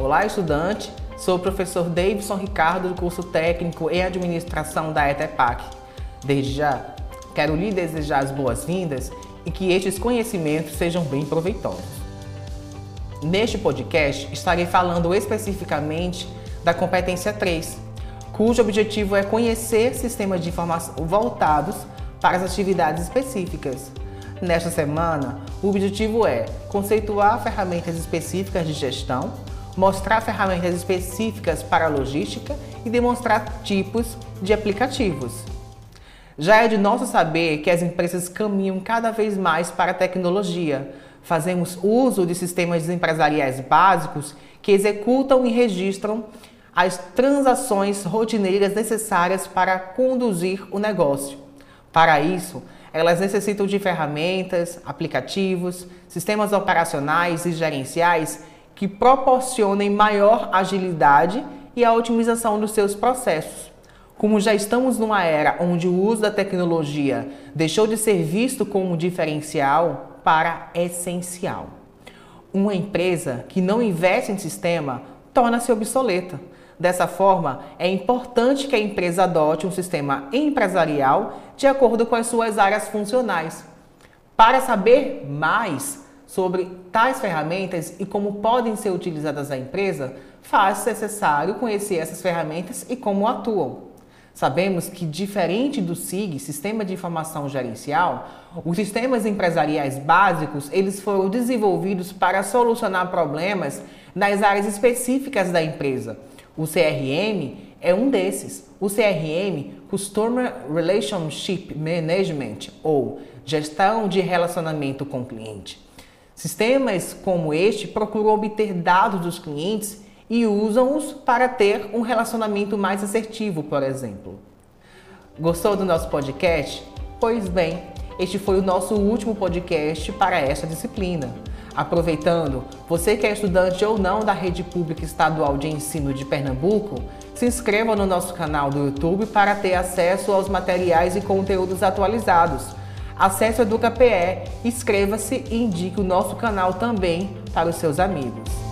Olá, estudante! Sou o professor Davidson Ricardo do curso técnico em administração da ETEPAC. Desde já, quero lhe desejar as boas-vindas e que estes conhecimentos sejam bem proveitosos. Neste podcast, estarei falando especificamente da competência 3, cujo objetivo é conhecer sistemas de informação voltados para as atividades específicas. Nesta semana, o objetivo é conceituar ferramentas específicas de gestão, mostrar ferramentas específicas para a logística e demonstrar tipos de aplicativos. Já é de nosso saber que as empresas caminham cada vez mais para a tecnologia. Fazemos uso de sistemas empresariais básicos que executam e registram as transações rotineiras necessárias para conduzir o negócio. Para isso, elas necessitam de ferramentas, aplicativos, sistemas operacionais e gerenciais que proporcionem maior agilidade e a otimização dos seus processos. Como já estamos numa era onde o uso da tecnologia deixou de ser visto como diferencial para essencial. Uma empresa que não investe em sistema torna-se obsoleta Dessa forma, é importante que a empresa adote um sistema empresarial de acordo com as suas áreas funcionais. Para saber mais sobre tais ferramentas e como podem ser utilizadas na empresa, faz-se necessário conhecer essas ferramentas e como atuam. Sabemos que, diferente do SIG, Sistema de Informação Gerencial, os sistemas empresariais básicos eles foram desenvolvidos para solucionar problemas nas áreas específicas da empresa o CRM é um desses. O CRM, Customer Relationship Management, ou Gestão de Relacionamento com o Cliente. Sistemas como este procuram obter dados dos clientes e usam-os para ter um relacionamento mais assertivo, por exemplo. Gostou do nosso podcast? Pois bem, este foi o nosso último podcast para esta disciplina. Aproveitando, você que é estudante ou não da Rede Pública Estadual de Ensino de Pernambuco, se inscreva no nosso canal do YouTube para ter acesso aos materiais e conteúdos atualizados. Acesse o EducaPE, inscreva-se e indique o nosso canal também para os seus amigos.